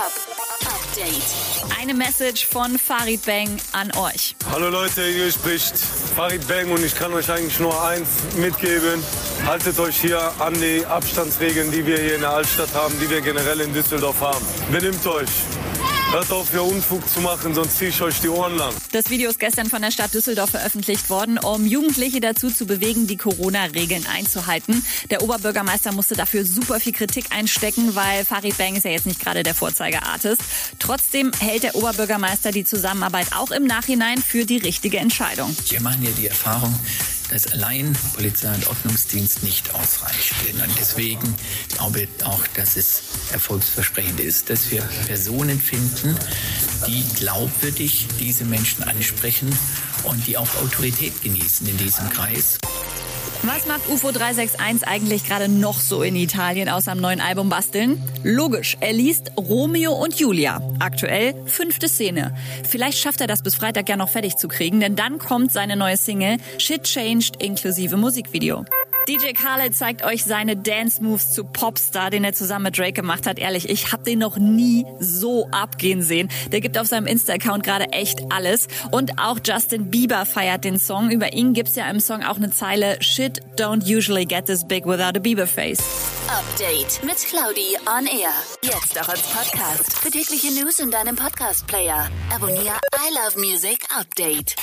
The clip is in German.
Hip-Hop Update. Eine Message von Farid Bang an euch. Hallo Leute, hier spricht Farid Bang und ich kann euch eigentlich nur eins mitgeben. Haltet euch hier an die Abstandsregeln, die wir hier in der Altstadt haben, die wir generell in Düsseldorf haben. Benimmt euch. Hört auf, hier Unfug zu machen, sonst ziehe ich euch die Ohren lang. Das Video ist gestern von der Stadt Düsseldorf veröffentlicht worden, um Jugendliche dazu zu bewegen, die Corona-Regeln einzuhalten. Der Oberbürgermeister musste dafür super viel Kritik einstecken, weil Farid Bang ist ja jetzt nicht gerade der Vorzeigeartist. Trotzdem hält der Oberbürgermeister die Zusammenarbeit auch im Nachhinein für die richtige Entscheidung. Wir machen ja die Erfahrung, dass allein Polizei und Ordnungsdienst nicht ausreicht. Und deswegen glaube ich auch, dass es erfolgsversprechend ist, dass wir Personen finden, die glaubwürdig diese Menschen ansprechen und die auch Autorität genießen in diesem Kreis. Was macht UFO 361 eigentlich gerade noch so in Italien außer am neuen Album basteln? Logisch, er liest Romeo und Julia. Aktuell fünfte Szene. Vielleicht schafft er das bis Freitag ja noch fertig zu kriegen, denn dann kommt seine neue Single Shit Changed inklusive Musikvideo. DJ Khaled zeigt euch seine Dance Moves zu Popstar, den er zusammen mit Drake gemacht hat. Ehrlich, ich habe den noch nie so abgehen sehen. Der gibt auf seinem Insta-Account gerade echt alles. Und auch Justin Bieber feiert den Song. Über ihn gibt's ja im Song auch eine Zeile Shit don't usually get this big without a Bieber face. Update mit Claudi on Air. Jetzt auch als Podcast. Für tägliche News in deinem Podcast-Player. Abonniere I Love Music Update.